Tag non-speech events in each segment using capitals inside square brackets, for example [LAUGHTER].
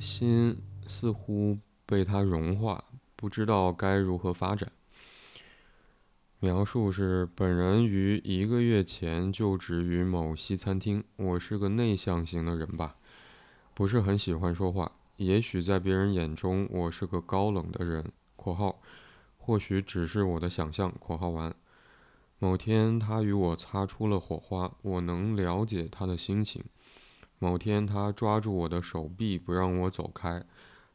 心似乎被他融化，不知道该如何发展。描述是：本人于一个月前就职于某西餐厅。我是个内向型的人吧，不是很喜欢说话。也许在别人眼中，我是个高冷的人。（括号）或许只是我的想象。（括号完）某天，他与我擦出了火花，我能了解他的心情。某天，他抓住我的手臂不让我走开，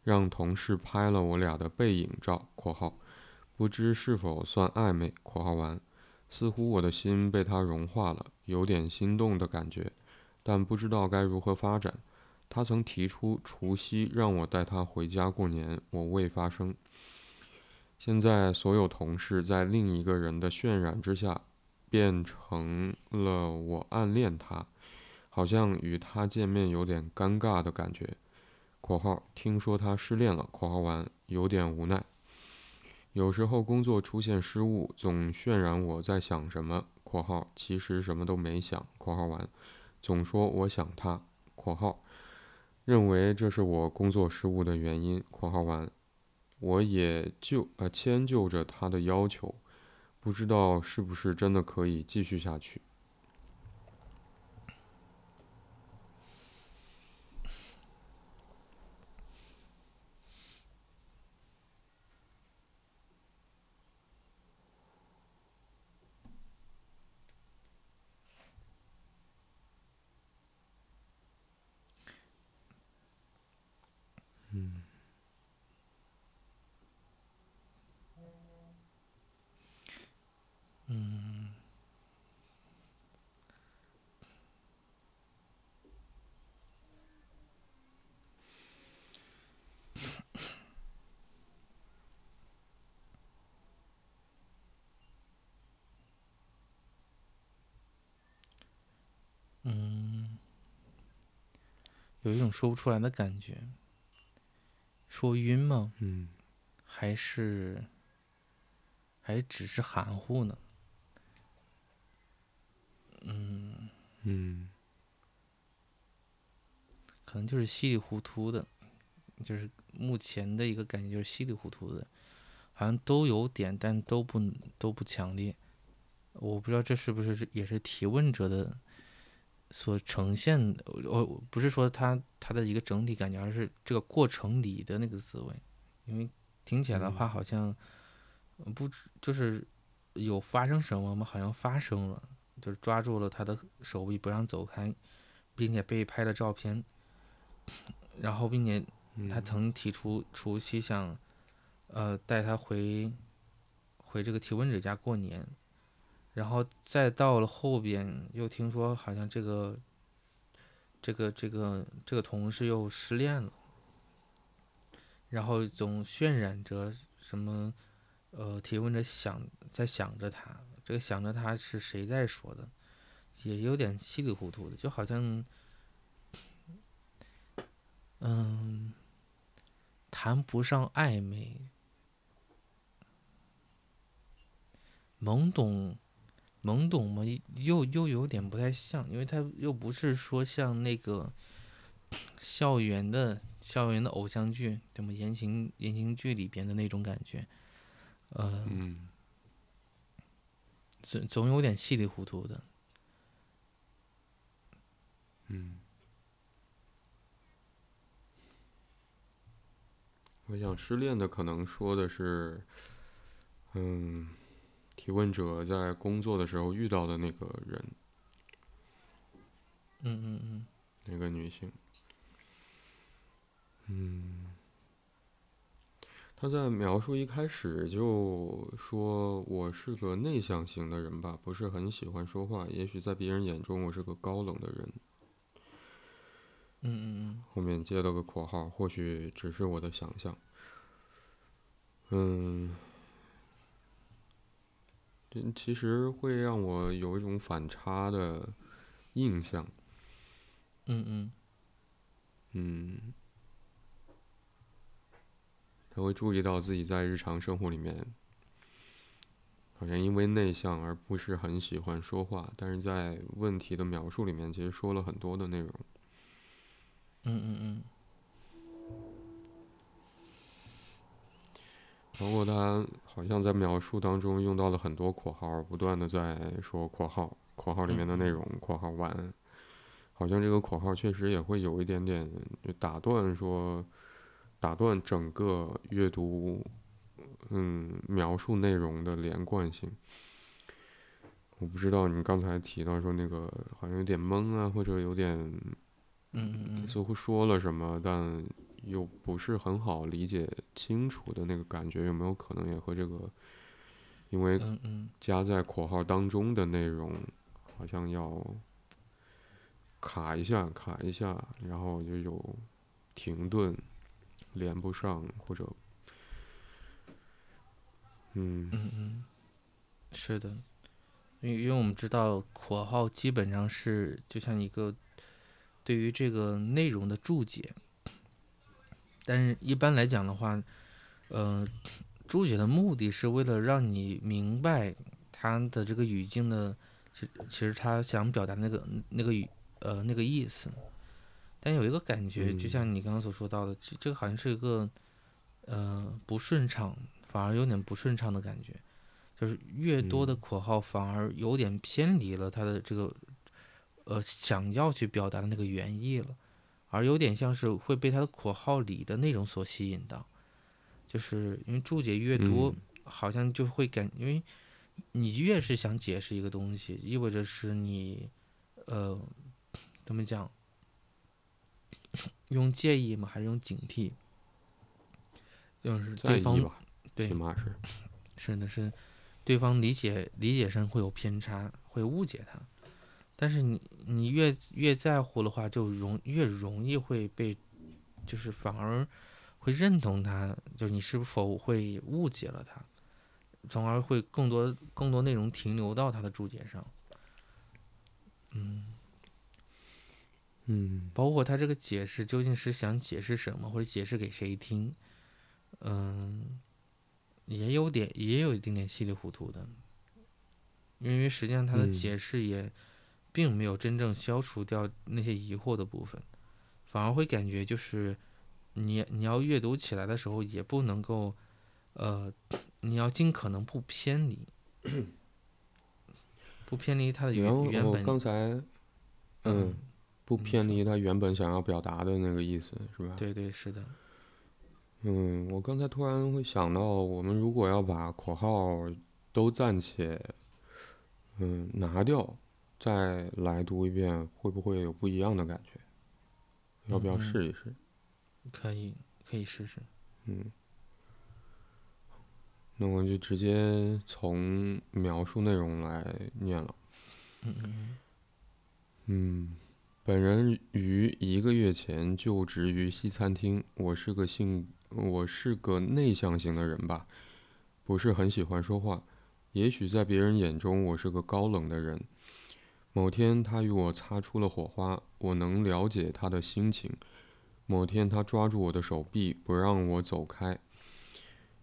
让同事拍了我俩的背影照。（括号）不知是否算暧昧？（括号完）似乎我的心被他融化了，有点心动的感觉，但不知道该如何发展。他曾提出除夕让我带他回家过年，我未发声。现在所有同事在另一个人的渲染之下，变成了我暗恋他，好像与他见面有点尴尬的感觉。（括号听说他失恋了。）（括号完）有点无奈。有时候工作出现失误，总渲染我在想什么。（括号其实什么都没想。）（括号完）总说我想他。（括号）认为这是我工作失误的原因。（括号完），我也就呃迁就着他的要求，不知道是不是真的可以继续下去。有一种说不出来的感觉，说晕吗？嗯，还是还只是含糊呢？嗯嗯，可能就是稀里糊涂的，就是目前的一个感觉就是稀里糊涂的，好像都有点，但都不都不强烈。我不知道这是不是也是提问者的。所呈现的，我不是说他他的一个整体感觉，而是这个过程里的那个滋味。因为听起来的话，好像不就是有发生什么吗？好像发生了，就是抓住了他的手臂不让走开，并且被拍了照片，然后并且他曾提出除夕想呃带他回回这个提问者家过年。然后再到了后边，又听说好像这个，这个这个这个同事又失恋了，然后总渲染着什么，呃，提问着想在想着他，这个想着他是谁在说的，也有点稀里糊涂的，就好像，嗯，谈不上暧昧，懵懂。懵懂吗？又又有点不太像，因为他又不是说像那个校园的校园的偶像剧，什么言情言情剧里边的那种感觉，呃，总总有点稀里糊涂的，嗯，我想失恋的可能说的是，嗯。提问者在工作的时候遇到的那个人，嗯嗯嗯，那个女性，嗯，他在描述一开始就说我是个内向型的人吧，不是很喜欢说话，也许在别人眼中我是个高冷的人，嗯嗯嗯，后面接了个括号，或许只是我的想象，嗯。其实会让我有一种反差的印象。嗯嗯。嗯。他会注意到自己在日常生活里面，好像因为内向而不是很喜欢说话，但是在问题的描述里面，其实说了很多的内容。嗯嗯嗯。包括他好像在描述当中用到了很多括号，不断的在说括号，括号里面的内容，括号完，好像这个括号确实也会有一点点就打断说，打断整个阅读，嗯，描述内容的连贯性。我不知道你刚才提到说那个好像有点懵啊，或者有点，嗯嗯似乎说了什么，但。又不是很好理解清楚的那个感觉，有没有可能也和这个，因为加在括号当中的内容好像要卡一下，卡一下，然后就有停顿，连不上或者，嗯嗯嗯，是的，因为因为我们知道括号基本上是就像一个对于这个内容的注解。但是，一般来讲的话，呃，注解的目的是为了让你明白他的这个语境的，其其实他想表达那个那个语呃那个意思。但有一个感觉，就像你刚刚所说到的，这这个好像是一个呃不顺畅，反而有点不顺畅的感觉，就是越多的括号反而有点偏离了他的这个呃想要去表达的那个原意了。而有点像是会被他的括号里的内容所吸引到，就是因为注解越多，好像就会感，因为你越是想解释一个东西，意味着是你，呃，怎么讲？用介意吗？还是用警惕？就是对方对，[LAUGHS] 是是的是，对方理解理解上会有偏差，会误解他。但是你你越越在乎的话，就容越容易会被，就是反而会认同他，就是你是否会误解了他，从而会更多更多内容停留到他的注解上。嗯嗯，包括他这个解释究竟是想解释什么，或者解释给谁听，嗯，也有点也有一点点稀里糊涂的，因为实际上他的解释也。并没有真正消除掉那些疑惑的部分，反而会感觉就是你你要阅读起来的时候也不能够，呃，你要尽可能不偏离，不偏离它的原原本。刚才，嗯，不偏离他原本想要表达的那个意思，是吧？对对是的。嗯，我刚才突然会想到，我们如果要把括号都暂且，嗯，拿掉。再来读一遍，会不会有不一样的感觉？要不要试一试？可以，可以试试。嗯，那我就直接从描述内容来念了。嗯嗯嗯。本人于一个月前就职于西餐厅。我是个性，我是个内向型的人吧，不是很喜欢说话。也许在别人眼中，我是个高冷的人。某天，他与我擦出了火花，我能了解他的心情。某天，他抓住我的手臂，不让我走开，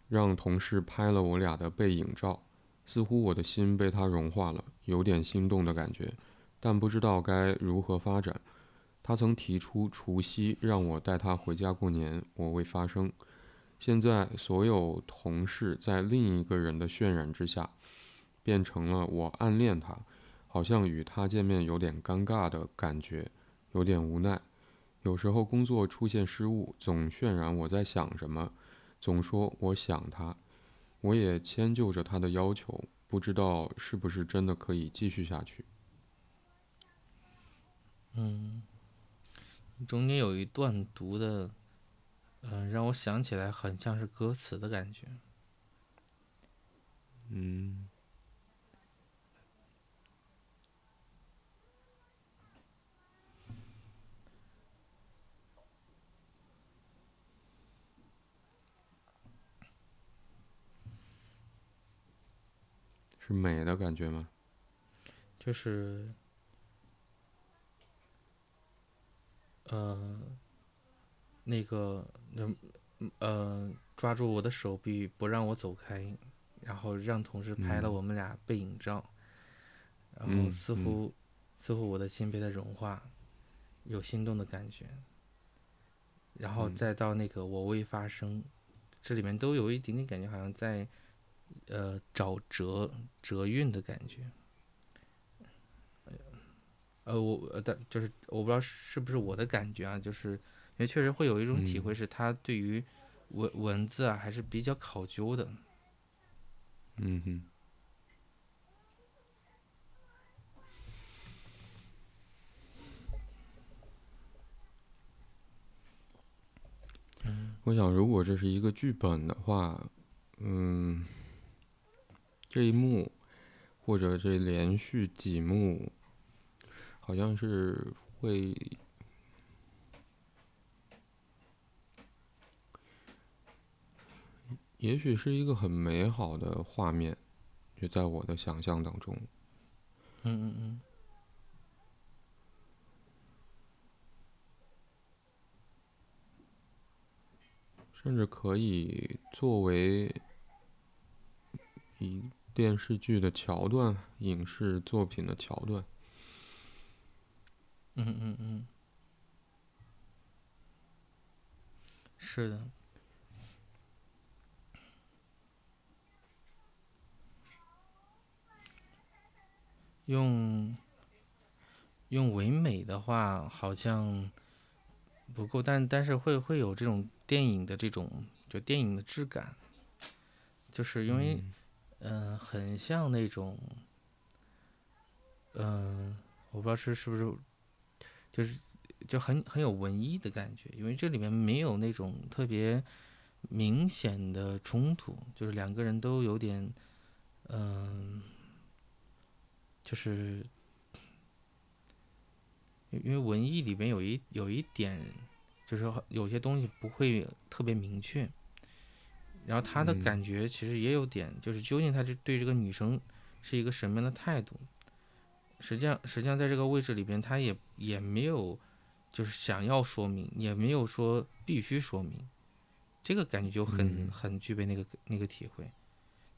让同事拍了我俩的背影照。似乎我的心被他融化了，有点心动的感觉，但不知道该如何发展。他曾提出除夕让我带他回家过年，我未发声。现在，所有同事在另一个人的渲染之下，变成了我暗恋他。好像与他见面有点尴尬的感觉，有点无奈。有时候工作出现失误，总渲染我在想什么，总说我想他。我也迁就着他的要求，不知道是不是真的可以继续下去。嗯，中间有一段读的，嗯，让我想起来很像是歌词的感觉。嗯。是美的感觉吗？就是，呃，那个，嗯，呃，抓住我的手臂不让我走开，然后让同事拍了我们俩背影照，然后似乎，似乎我的心被他融化，有心动的感觉，然后再到那个我未发声，这里面都有一点点感觉，好像在呃找折折韵的感觉。呃，我呃，但就是我不知道是不是我的感觉啊，就是因为确实会有一种体会，是他对于文文字啊还是比较考究的。嗯哼。我想，如果这是一个剧本的话，嗯，这一幕或者这连续几幕，好像是会，也许是一个很美好的画面，就在我的想象当中。嗯嗯嗯。甚至可以作为以电视剧的桥段、影视作品的桥段。嗯嗯嗯，是的，用用唯美的话好像不够，但但是会会有这种。电影的这种，就电影的质感，就是因为，嗯，嗯很像那种，嗯，我不知道是是不是，就是就很很有文艺的感觉，因为这里面没有那种特别明显的冲突，就是两个人都有点，嗯，就是因为文艺里边有一有一点。就是有些东西不会特别明确，然后他的感觉其实也有点，就是究竟他这对这个女生是一个什么样的态度？实际上，实际上在这个位置里边，他也也没有就是想要说明，也没有说必须说明，这个感觉就很很具备那个那个体会。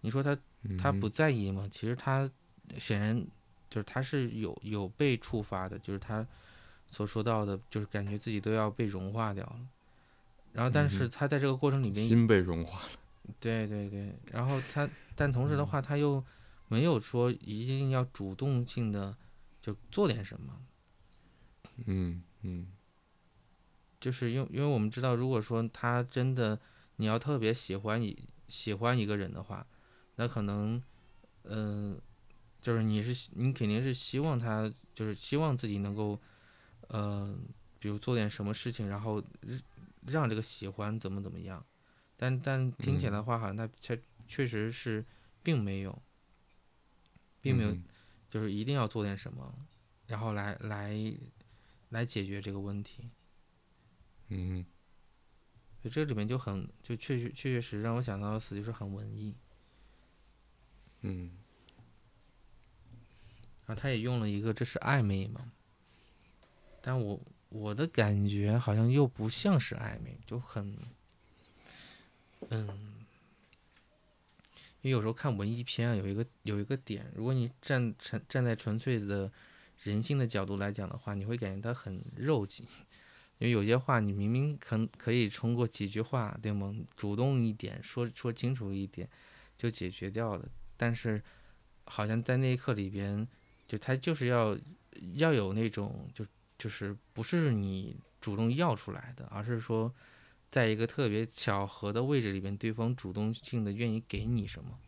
你说他他不在意吗？其实他显然就是他是有有被触发的，就是他。所说到的，就是感觉自己都要被融化掉了，然后，但是他在这个过程里边，心被融化了。对对对，然后他，但同时的话，他又没有说一定要主动性的就做点什么。嗯嗯，就是因因为我们知道，如果说他真的你要特别喜欢一喜欢一个人的话，那可能，嗯，就是你是你肯定是希望他，就是希望自己能够。呃，比如做点什么事情，然后让这个喜欢怎么怎么样，但但听起来的话，好像他确确实是并没有，并没有，就是一定要做点什么，然后来来来解决这个问题。嗯，所以这里面就很就确确确确实让我想到的词就是很文艺。嗯，然后他也用了一个，这是暧昧嘛。但我我的感觉好像又不像是暧昧，就很，嗯，因为有时候看文艺片啊，有一个有一个点，如果你站站站在纯粹的人性的角度来讲的话，你会感觉它很肉紧，因为有些话你明明可可以通过几句话，对吗？主动一点说说清楚一点就解决掉了，但是好像在那一刻里边，就他就是要要有那种就。就是不是你主动要出来的，而是说，在一个特别巧合的位置里边，对方主动性的愿意给你什么，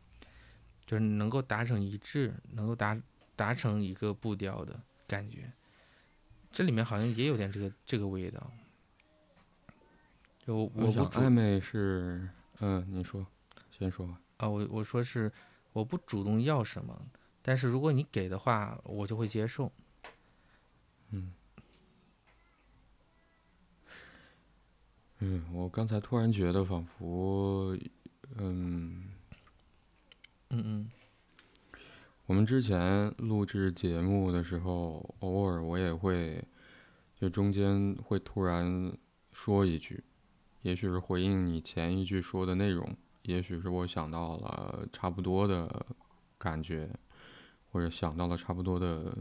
就是能够达成一致，能够达达成一个步调的感觉。这里面好像也有点这个这个味道。就我不暧昧是，嗯，你说，先说吧。啊，我我说是我不主动要什么，但是如果你给的话，我就会接受。嗯。嗯，我刚才突然觉得，仿佛，嗯，嗯嗯，我们之前录制节目的时候，偶尔我也会，就中间会突然说一句，也许是回应你前一句说的内容，也许是我想到了差不多的感觉，或者想到了差不多的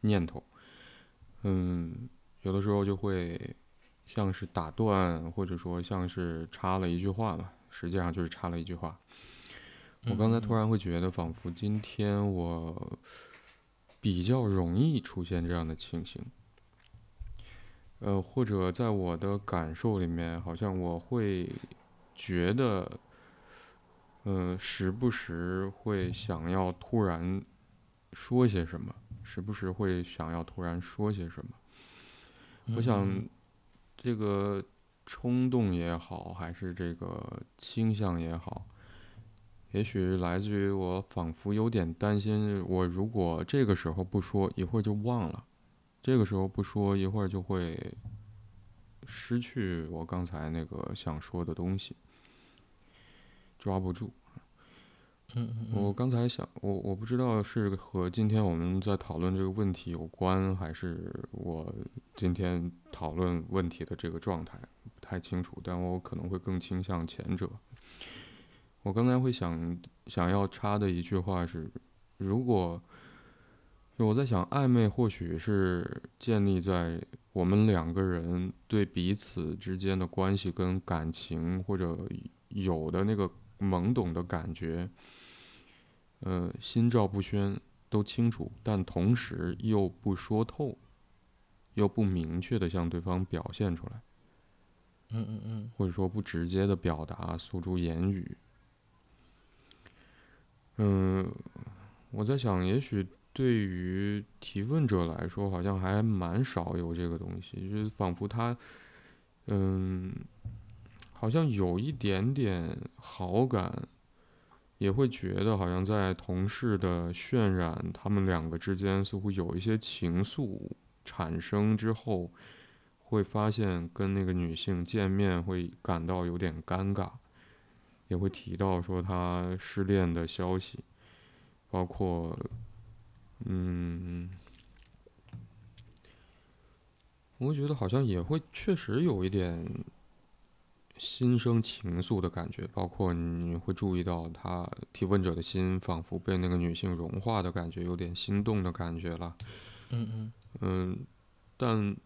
念头，嗯，有的时候就会。像是打断，或者说像是插了一句话吧，实际上就是插了一句话。我刚才突然会觉得，仿佛今天我比较容易出现这样的情形，呃，或者在我的感受里面，好像我会觉得，呃，时不时会想要突然说些什么，时不时会想要突然说些什么。我想，这个冲动也好，还是这个倾向也好，也许来自于我仿佛有点担心，我如果这个时候不说，一会儿就忘了；这个时候不说，一会儿就会失去我刚才那个想说的东西，抓不住。嗯，我刚才想，我我不知道是和今天我们在讨论这个问题有关，还是我今天讨论问题的这个状态不太清楚，但我可能会更倾向前者。我刚才会想想要插的一句话是：如果我在想，暧昧或许是建立在我们两个人对彼此之间的关系跟感情，或者有的那个懵懂的感觉。呃，心照不宣，都清楚，但同时又不说透，又不明确的向对方表现出来。嗯嗯嗯。或者说不直接的表达，诉诸言语。嗯，我在想，也许对于提问者来说，好像还蛮少有这个东西，就是仿佛他，嗯，好像有一点点好感。也会觉得好像在同事的渲染，他们两个之间似乎有一些情愫产生之后，会发现跟那个女性见面会感到有点尴尬，也会提到说他失恋的消息，包括，嗯，我觉得好像也会确实有一点。心生情愫的感觉，包括你会注意到他提问者的心仿佛被那个女性融化的感觉，有点心动的感觉了。嗯嗯嗯，但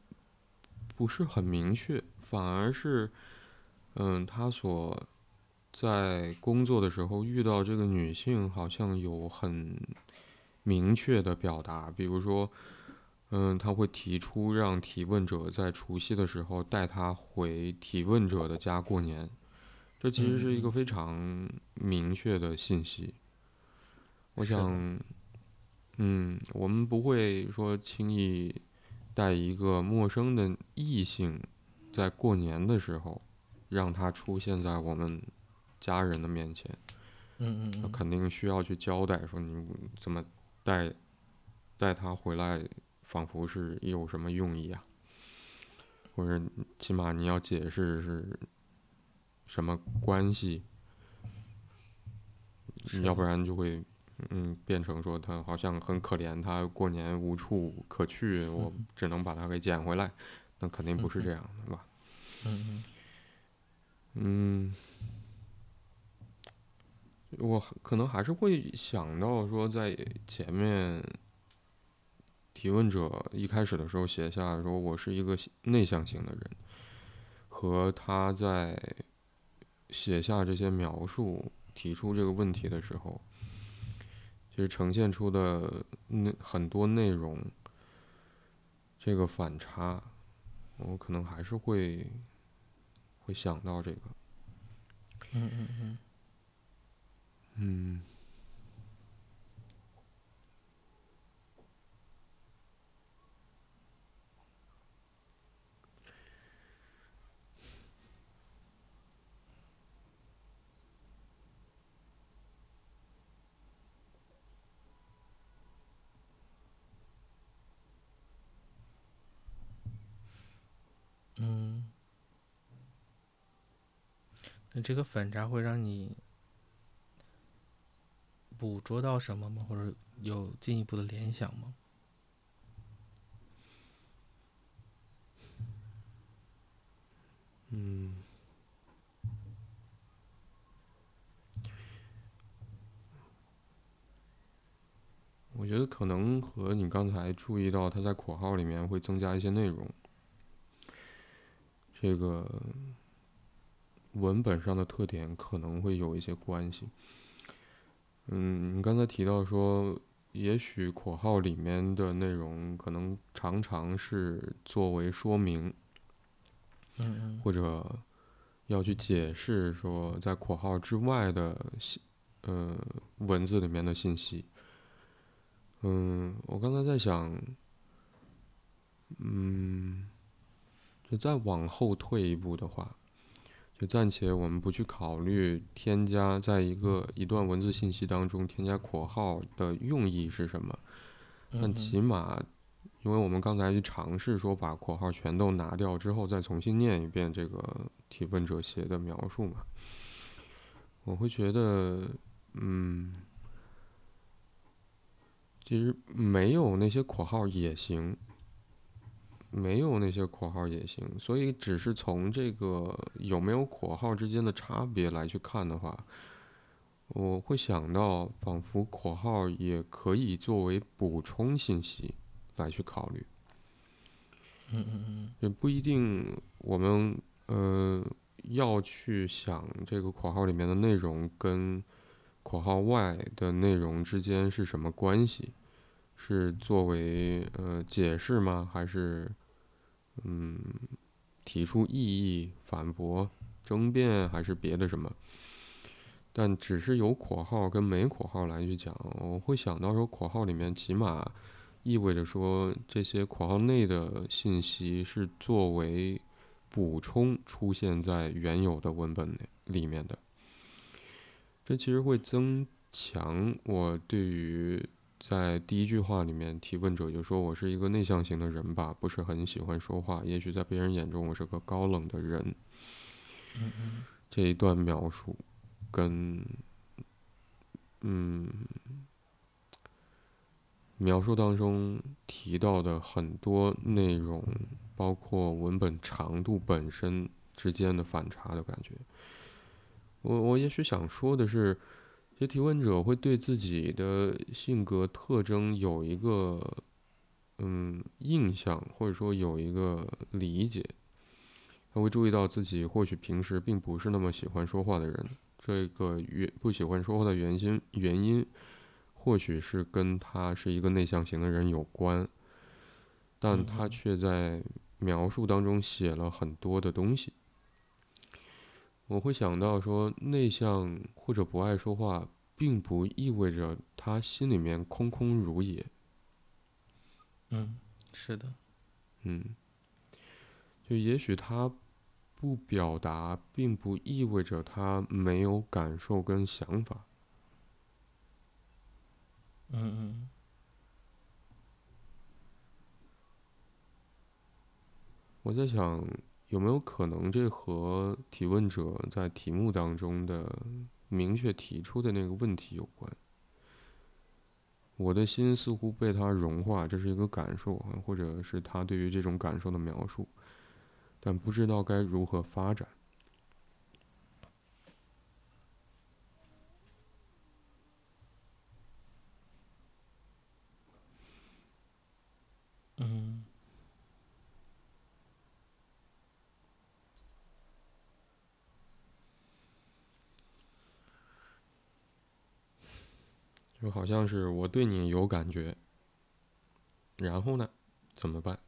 不是很明确，反而是，嗯，他所在工作的时候遇到这个女性，好像有很明确的表达，比如说。嗯，他会提出让提问者在除夕的时候带他回提问者的家过年，这其实是一个非常明确的信息。我想，嗯，我们不会说轻易带一个陌生的异性在过年的时候让他出现在我们家人的面前。嗯嗯，肯定需要去交代说你怎么带带他回来。仿佛是有什么用意啊，或者起码你要解释是什么关系，要不然就会嗯变成说他好像很可怜，他过年无处可去，我只能把他给捡回来，那肯定不是这样的吧？嗯嗯，我可能还是会想到说在前面。提问者一开始的时候写下说：“我是一个内向型的人。”和他在写下这些描述、提出这个问题的时候，其实呈现出的那很多内容，这个反差，我可能还是会会想到这个。嗯嗯嗯。嗯。嗯，那这个反差会让你捕捉到什么吗？或者有进一步的联想吗？嗯，我觉得可能和你刚才注意到他在括号里面会增加一些内容。这个，文本上的特点可能会有一些关系。嗯，你刚才提到说，也许括号里面的内容可能常常是作为说明，嗯嗯或者要去解释说在括号之外的信，呃，文字里面的信息。嗯，我刚才在想，嗯，就再往后退一步的话，就暂且我们不去考虑添加在一个一段文字信息当中添加括号的用意是什么，但嗯起码，因为我们刚才去尝试说把括号全都拿掉之后，再重新念一遍这个提问者写的描述嘛，我会觉得，嗯，其实没有那些括号也行，没有那些括号也行，所以只是从这个有没有括号之间的差别来去看的话，我会想到，仿佛括号也可以作为补充信息来去考虑，嗯嗯嗯。也不一定我们呃要去想这个括号里面的内容跟括号外的内容之间是什么关系，是作为呃解释吗？还是嗯提出异议、反驳、争辩，还是别的什么？但只是有括号跟没括号来去讲，我会想到说，括号里面起码意味着说这些括号内的信息是作为补充出现在原有的文本里面的。这其实会增强我对于在第一句话里面提问者就说我是一个内向型的人吧，不是很喜欢说话，也许在别人眼中我是个高冷的人。嗯嗯这一段描述跟嗯描述当中提到的很多内容，包括文本长度本身之间的反差的感觉。我我也许想说的是，这些提问者会对自己的性格特征有一个嗯印象，或者说有一个理解。他会注意到自己或许平时并不是那么喜欢说话的人，这个原不喜欢说话的原因原因，或许是跟他是一个内向型的人有关，但他却在描述当中写了很多的东西。我会想到说，内向或者不爱说话，并不意味着他心里面空空如也。嗯，是的，嗯，就也许他不表达，并不意味着他没有感受跟想法。嗯嗯我在想，有没有可能这和提问者在题目当中的明确提出的那个问题有关？我的心似乎被他融化，这是一个感受，或者是他对于这种感受的描述，但不知道该如何发展。嗯就好像是我对你有感觉，然后呢，怎么办？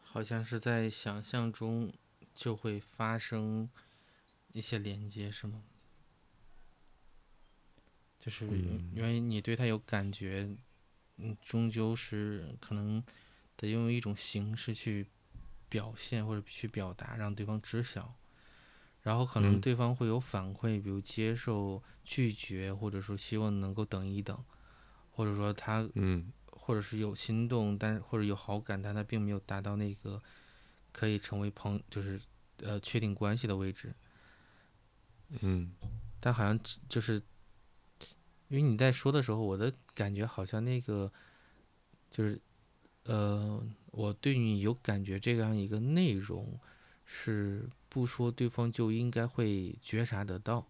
好像是在想象中就会发生一些连接，是吗？就是嗯因为你对他有感觉，嗯，终究是可能得用一种形式去表现或者去表达，让对方知晓。然后可能嗯对方会有反馈，比如接受、拒绝，或者说希望能够等一等，或者说他嗯或者是有心动，但或者有好感，但他并没有达到那个可以成为朋，就是呃确定关系的位置。嗯。但好像就是，因为你在说的时候，我的感觉好像那个就是呃，我对你有感觉这样一个内容，是不说对方就应该会觉察得到，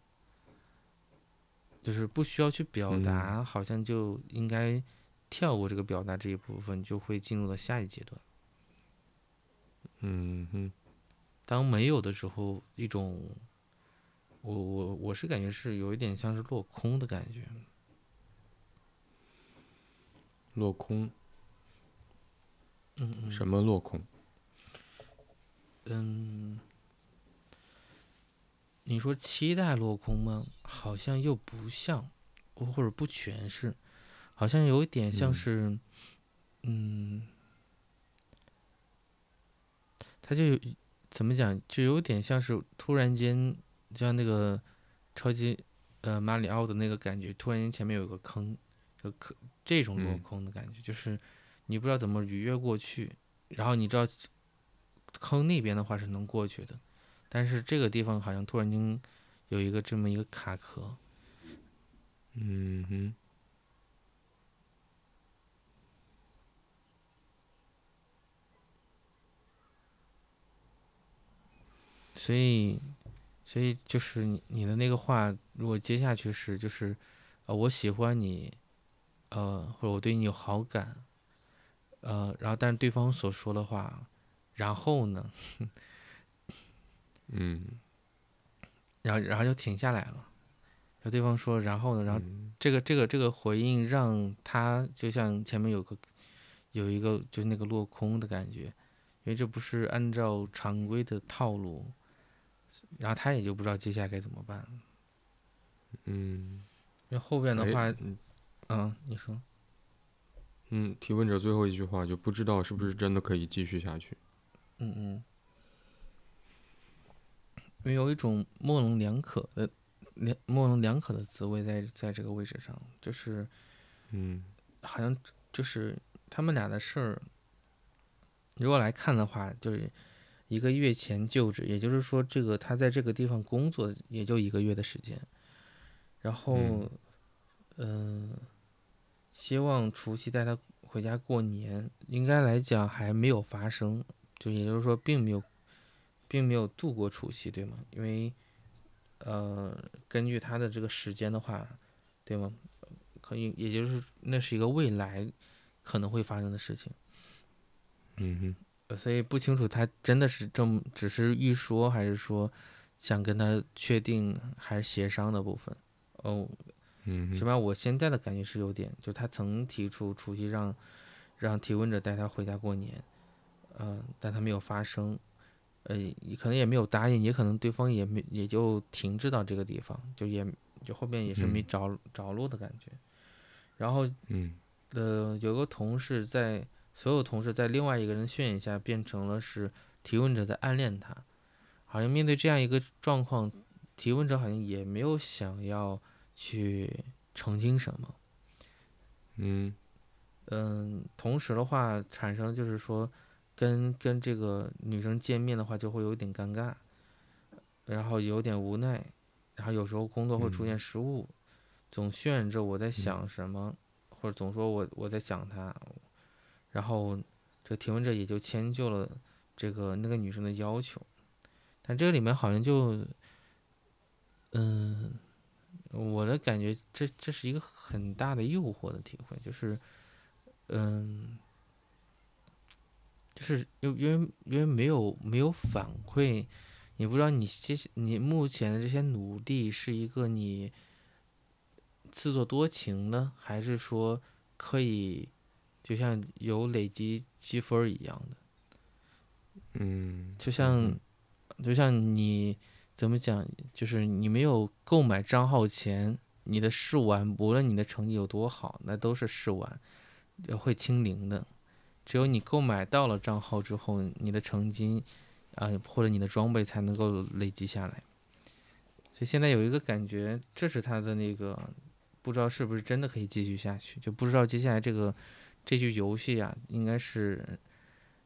就是不需要去表达，好像就应该跳过这个表达这一部分，就会进入到下一阶段。嗯哼，当没有的时候，一种，我我我是感觉是有一点像是落空的感觉。落空，嗯嗯什么落空？嗯，你说期待落空吗？好像又不像，或者不全是，好像有一点像嗯是，嗯，他就有怎么讲，就有点像是突然间，像那个超级呃马里奥的那个感觉，突然间前面有个坑，就坑这种落嗯空的感觉，就是你不知道怎么逾越过去，然后你知道坑那边的话是能过去的，但是这个地方好像突然间有一个这么一个卡壳，嗯哼，所以，所以就是你你的那个话，如果接下去是就是，呃，我喜欢你，呃，或者我对你有好感，呃，然后但是对方所说的话，然后呢，嗯，[LAUGHS] 然后然后就停下来了，然后对方说然后呢，然后嗯。这个这个这个回应让他就像前面有个有一个就是那个落空的感觉，因为这不是按照常规的套路，然后他也就不知道接下来该怎么办。嗯因为后边的哎话，嗯，嗯，你说，嗯，提问者最后一句话就不知道是不是真的可以继续下去。嗯嗯，因为有一种模棱两可的两模棱两可的滋味在在这个位置上，就是嗯好像就是他们俩的事儿，如果来看的话，就是一个月前就职，也就是说，这个他在这个地方工作也就一个月的时间，然后，嗯、希望除夕带他回家过年，应该来讲还没有发生，就也就是说，并没有，并没有度过除夕，对吗？因为，呃，根据他的这个时间的话，对吗？可以，也就是那是一个未来可能会发生的事情，嗯哼，呃所以不清楚他真的是这么只是预说，还是说想跟他确定还是协商的部分。哦，嗯哼，起码我现在的感觉是有点，就他曾提出除夕让让提问者带他回家过年，嗯、但他没有发生，呃，可能也没有答应，也可能对方也没也就停滞到这个地方，就也就后面也是没嗯着、着落的感觉。然后嗯呃，有个同事在所有同事在另外一个人渲染下，变成了是提问者在暗恋他，好像面对这样一个状况，提问者好像也没有想要去澄清什么。嗯。嗯，同时的话，产生就是说，跟跟这个女生见面的话，就会有点尴尬，然后有点无奈，然后有时候工作会出现失误，总渲染着我在想什么，或者总说我我在想他，然后这提问者也就迁就了这个那个女生的要求，但这个里面好像就，嗯，我的感觉这这是一个很大的诱惑的体会，就是。嗯，就是因因为因为没有没有反馈，你不知道你这些你目前的这些努力是一个你自作多情呢，还是说可以就像有累积积分儿一样的，嗯，就像就像你怎么讲，就是你没有购买账号前，你的试玩无论你的成绩有多好，那都是试玩。呃会清零的。只有你购买到了账号之后，你的成绩啊、或者你的装备才能够累积下来。所以现在有一个感觉，这是他的那个，不知道是不是真的可以继续下去，就不知道接下来这个这局游戏啊，应该是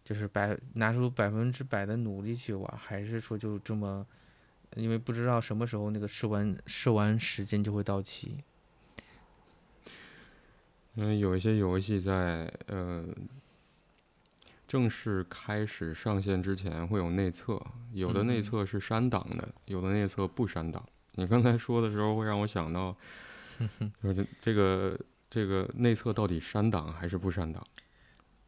就是百拿出百分之百的努力去玩，还是说就这么，因为不知道什么时候那个试玩试玩时间就会到期。因为有一些游戏在呃正式开始上线之前会有内测，有的内嗯测是删档的，有的内测不删档。你刚才说的时候会让我想到，[LAUGHS] 就是这这个这个内测到底删档还是不删档？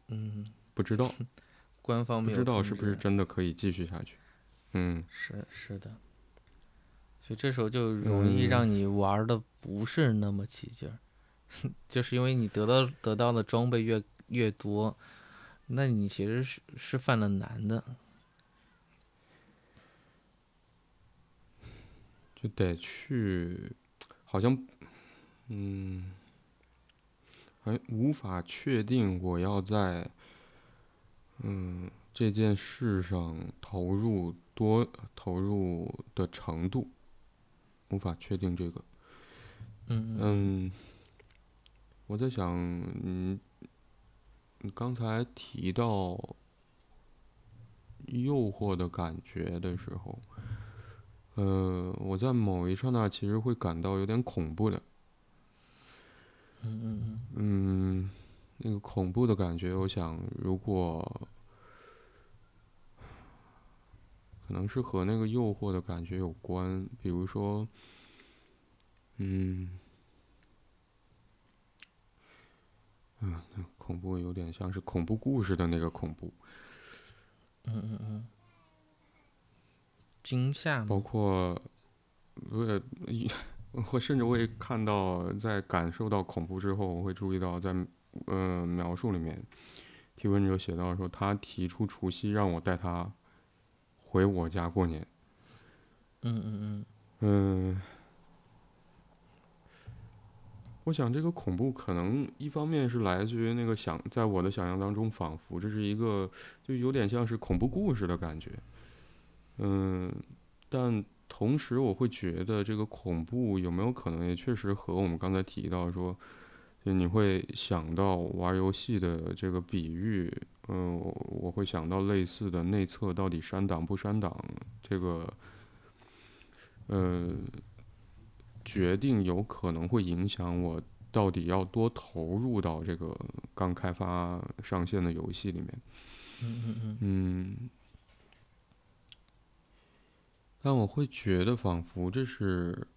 嗯，不知道，[LAUGHS] 官方不知道是不是真的可以继续下去。嗯，是是的，所以这时候就容易嗯让你玩的不是那么起劲儿，[LAUGHS] 就是因为你得到得到的装备越越多，那你其实是是犯了难的。就得去，好像，嗯，好像无法确定我要在，嗯，这件事上投入多投入的程度，无法确定这个。嗯嗯嗯，我在想，你你刚才提到诱惑的感觉的时候，呃，我在某一刹那其实会感到有点恐怖的。嗯嗯嗯。嗯，那个恐怖的感觉，我想如果可能是和那个诱惑的感觉有关，比如说，嗯，嗯，那恐怖有点像是恐怖故事的那个恐怖，嗯嗯嗯，惊吓包吗？括，呃，我甚至会看到，在感受到恐怖之后，我会注意到在呃描述里面，提问者写到说，他提出除夕让我带他回我家过年。嗯嗯嗯嗯，我想这个恐怖可能一方面是来自于那个想，在我的想象当中，仿佛这是一个就有点像是恐怖故事的感觉。嗯，但同时我会觉得这个恐怖有没有可能也确实和我们刚才提到说，就你会想到玩游戏的这个比喻，嗯，我我会想到类似的内测到底删档不删档这个。呃，决定有可能会影响我到底要多投入到这个刚开发上线的游戏里面。嗯嗯嗯嗯，但我会觉得仿佛这是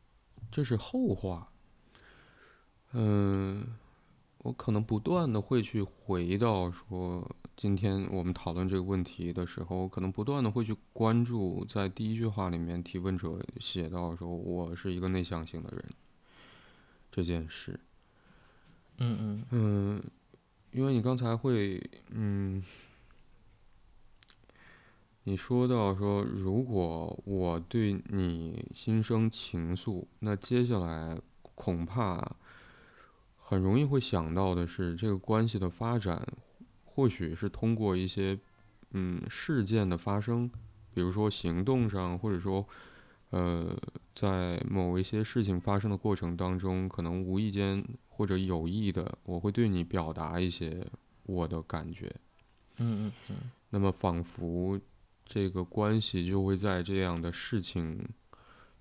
这是后话。嗯，我可能不断的会去回到说，今天我们讨论这个问题的时候，可能不断的会去关注，在第一句话里面提问者写到说我是一个内向型的人这件事。嗯嗯嗯，因为你刚才会，嗯，你说到说，如果我对你心生情愫，那接下来恐怕很容易会想到的是，这个关系的发展，或许是通过一些，嗯，事件的发生，比如说行动上，或者说，呃，在某一些事情发生的过程当中，可能无意间或者有意的，我会对你表达一些我的感觉。嗯嗯嗯那么仿佛这个关系就会在这样的事情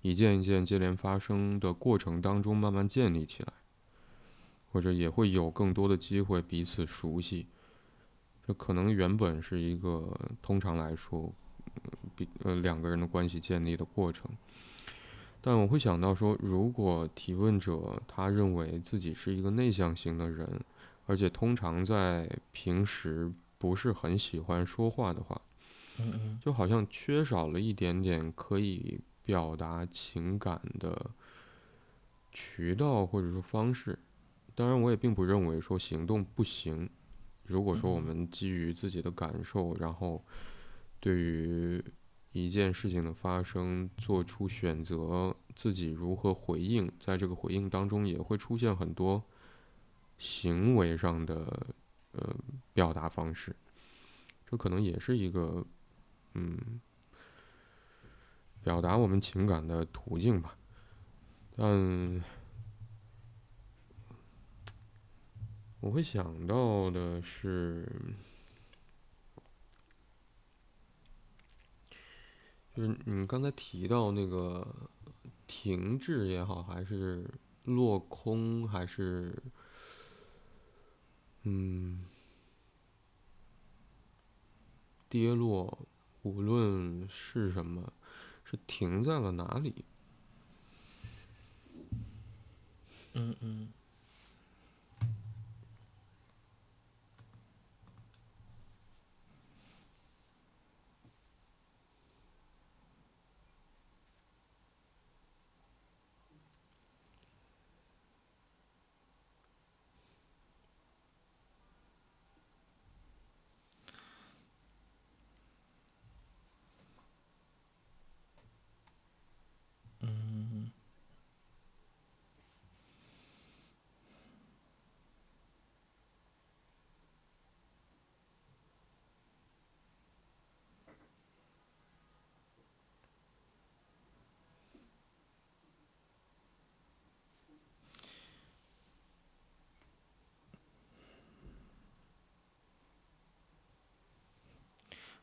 一件一件接连发生的过程当中慢慢建立起来，或者也会有更多的机会彼此熟悉。这可能原本是一个通常来说，嗯比呃两个人的关系建立的过程。但我会想到说，如果提问者他认为自己是一个内向型的人，而且通常在平时不是很喜欢说话的话，嗯嗯就好像缺少了一点点可以表达情感的渠道或者说方式。当然，我也并不认为说行动不行。如果说我嗯们基于自己的感受，然后对于一件事情的发生做出选择，自己如何回应，在这个回应当中也会出现很多行为上的呃表达方式，这可能也是一个嗯表达我们情感的途径吧。但我会想到的是，就是你刚才提到那个停滞也好，还是落空，还是嗯，跌落，无论是什么，是停在了哪里？嗯嗯。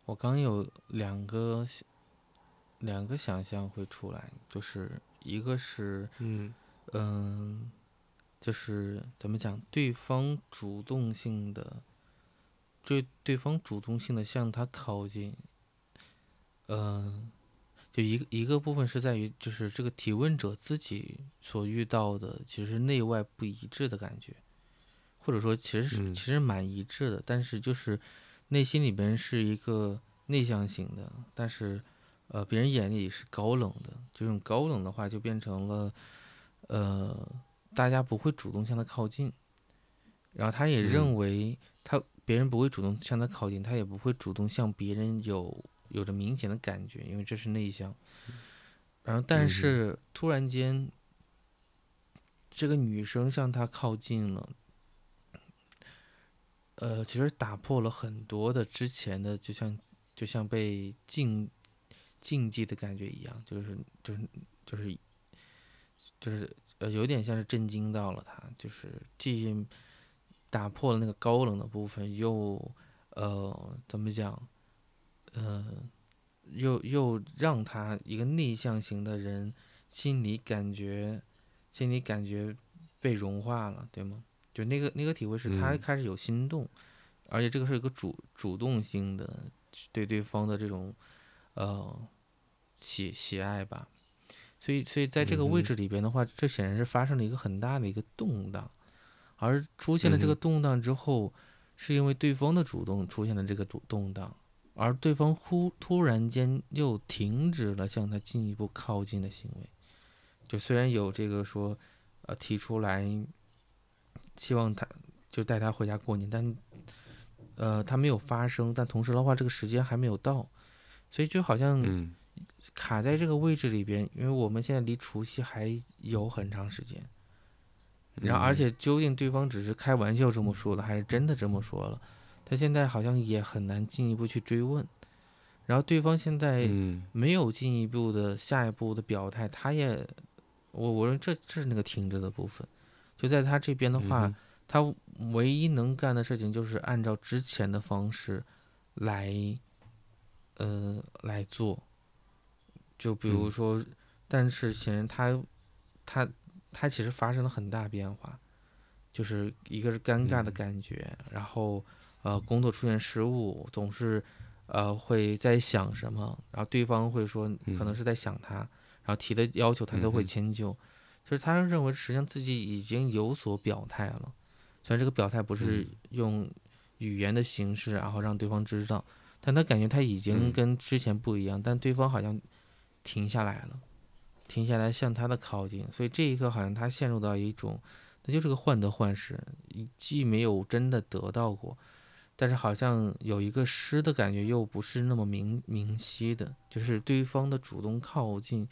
我刚有两个两个想象会出来，就是一个是，嗯嗯，就是怎么讲，对方主动性的，对对方主动性的向他靠近，嗯，就一个一个部分是在于，就是这个提问者自己所遇到的，其实内外不一致的感觉，或者说其实是其实蛮一致的，但是就是。内心里边是一个内向型的，但是，呃，别人眼里是高冷的。这种高冷的话，就变成了，呃，大家不会主动向他靠近。然后他也认为他别人不会主动向他靠近，他也不会主动向别人有有着明显的感觉，因为这是内向。然后，但是突然间，这个女生向他靠近了。呃，其实打破了很多的之前的，就像就像被禁禁忌的感觉一样，就是就是就是就是呃，有点像是震惊到了他，就是既打破了那个高冷的部分，又呃怎么讲，呃又又让他一个内向型的人心里感觉心里感觉被融化了，对吗？就那个那个体会是他开始有心动，而且这个是一个主主动性的对对方的这种呃喜喜爱吧，所以所以在这个位置里边的话，这显然是发生了一个很大的一个动荡，而出现了这个动荡之后，是因为对方的主动出现了这个动动荡，而对方忽突然间又停止了向他进一步靠近的行为，就虽然有这个说呃提出来。希望他就带他回家过年，但，呃，他没有发生。但同时的话，这个时间还没有到，所以就好像卡在这个位置里边。因为我们现在离除夕还有很长时间，然后而且究竟对方只是开玩笑这么说的，还是真的这么说了，他现在好像也很难进一步去追问。然后对方现在没有进一步的下一步的表态，他也，我我说这这是那个停着的部分。就在他这边的话，他唯一能干的事情就是按照之前的方式来，呃，来做。就比如说，但是显然他，他，他其实发生了很大变化，就是一个是尴尬的感觉，然后呃，工作出现失误，总是呃会在想什么，然后对方会说可能是在想他，然后提的要求他都会迁就。就是他认为，实际上自己已经有所表态了，虽然这个表态不是用语言的形式，然后让对方知道，但他感觉他已经跟之前不一样，但对方好像停下来了，停下来向他的靠近，所以这一刻好像他陷入到一种，那就是个患得患失，既没有真的得到过，但是好像有一个失的感觉，又不是那么明明晰的，就是对方的主动靠近。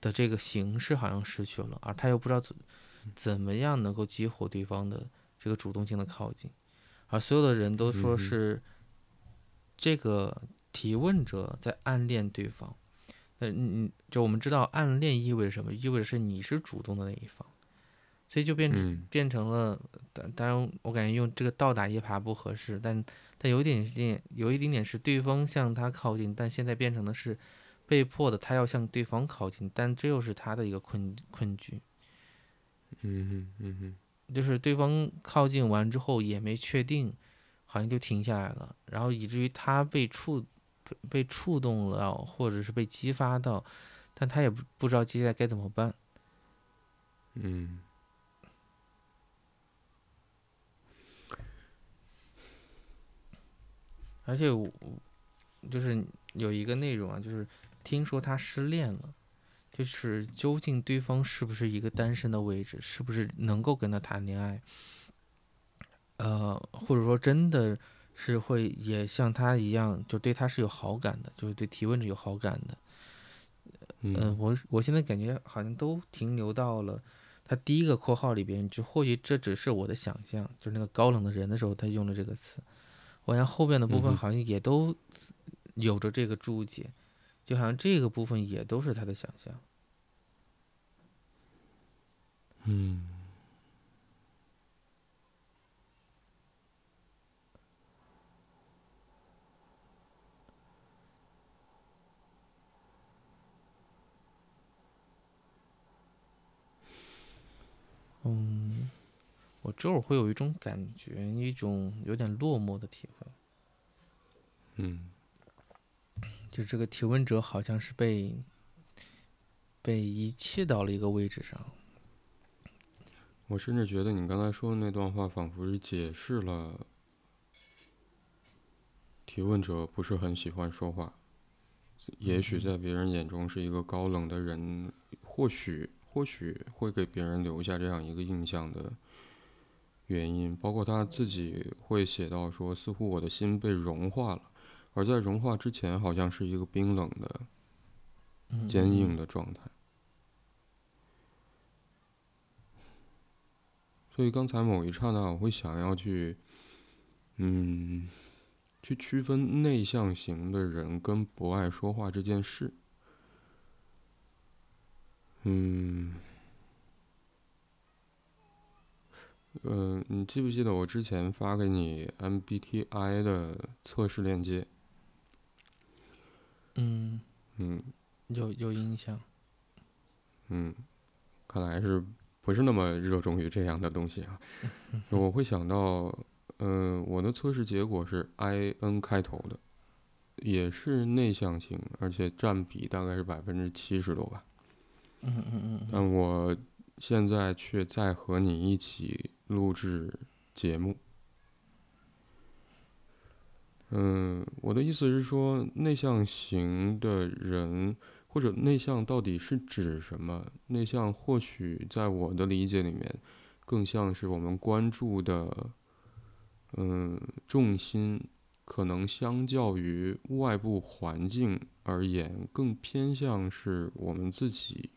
的这个形式好像失去了，而他又不知道怎怎么样能够激活对方的这个主动性的靠近，而所有的人都说是这个提问者在暗恋对方，嗯嗯，就我们知道暗恋意味着什么？意味着是你是主动的那一方，所以就变成变成了，当然我感觉用这个倒打一耙不合适，但但有一点点有一点点是对方向他靠近，但现在变成的是。被迫的，他要向对方靠近，但这又是他的一个困困局。嗯哼，嗯哼，就是对方靠近完之后也没确定，好像就停下来了，然后以至于他被触被被触动了，或者是被激发到，但他也不不知道接下来该怎么办。嗯，而且我就是有一个内容啊，就是听说他失恋了，就是究竟对方是不是一个单身的位置，是不是能够跟他谈恋爱？呃，或者说真的是会也像他一样，就对他是有好感的，就是对提问者有好感的。嗯、嗯我我现在感觉好像都停留到了他第一个括号里边，就或许这只是我的想象，就是那个高冷的人的时候，他用了这个词。我想后边的部分好像也都有着这个注解，就好像这个部分也都是他的想象。嗯，嗯，我这会儿会有一种感觉，一种有点落寞的体会，嗯，就这个提问者好像是被被遗弃到了一个位置上。我甚至觉得你刚才说的那段话，仿佛是解释了提问者不是很喜欢说话，也许在别人眼中是一个高冷的人，或许或许会给别人留下这样一个印象的原因，包括他自己会写到说，似乎我的心被融化了，而在融化之前，好像是一个冰冷的、嗯，坚硬的状态。所以刚才某一刹那，我会想要去，嗯，去区分内向型的人跟不爱说话这件事。嗯，呃，你记不记得我之前发给你 MBTI 的测试链接？嗯，嗯有有印象。嗯，看来是不是那么热衷于这样的东西啊？[LAUGHS] 我会想到，呃，我的测试结果是 I N 开头的，也是内向型，而且占比大概是百分之七十多吧。嗯嗯嗯嗯但我现在却在和你一起录制节目。嗯，我的意思是说，内向型的人或者内向到底是指什么？内向或许在我的理解里面，更像是我们关注的，嗯，重心可能相较于外部环境而言，更偏向是我们自己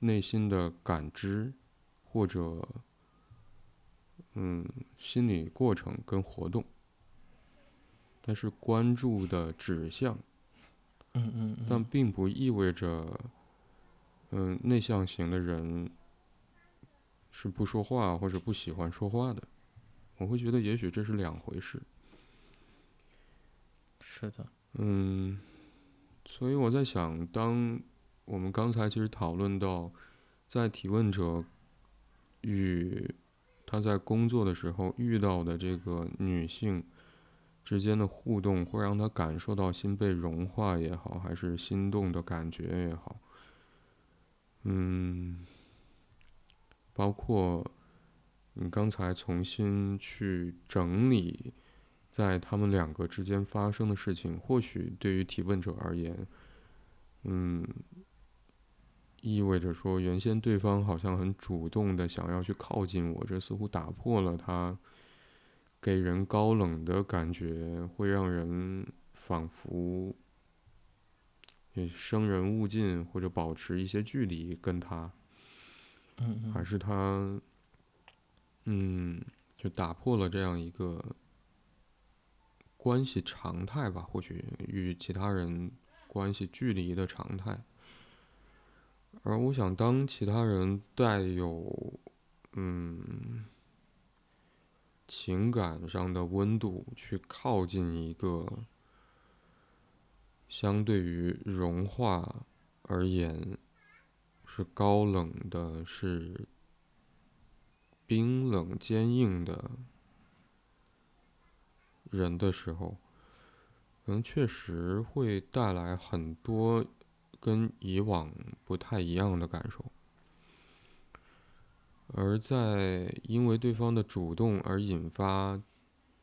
内心的感知，或者嗯心理过程跟活动。但是关注的指向，嗯嗯嗯，但并不意味着，嗯，内向型的人是不说话或者不喜欢说话的。我会觉得也许这是两回事。是的。嗯，所以我在想，当我们刚才其实讨论到，在提问者与他在工作的时候遇到的这个女性之间的互动，会让他感受到心被融化也好，还是心动的感觉也好，嗯，包括你刚才重新去整理。在他们两个之间发生的事情，或许对于提问者而言，嗯，意味着说，原先对方好像很主动的想要去靠近我，这似乎打破了他给人高冷的感觉，会让人仿佛也生人勿近，或者保持一些距离跟他，嗯嗯还是他，嗯，就打破了这样一个。关系常态吧，或许与其他人关系距离的常态。而我想，当其他人带有嗯情感上的温度去靠近一个相对于融化而言是高冷的、是冰冷坚硬的。人的时候，可能确实会带来很多跟以往不太一样的感受，而在因为对方的主动而引发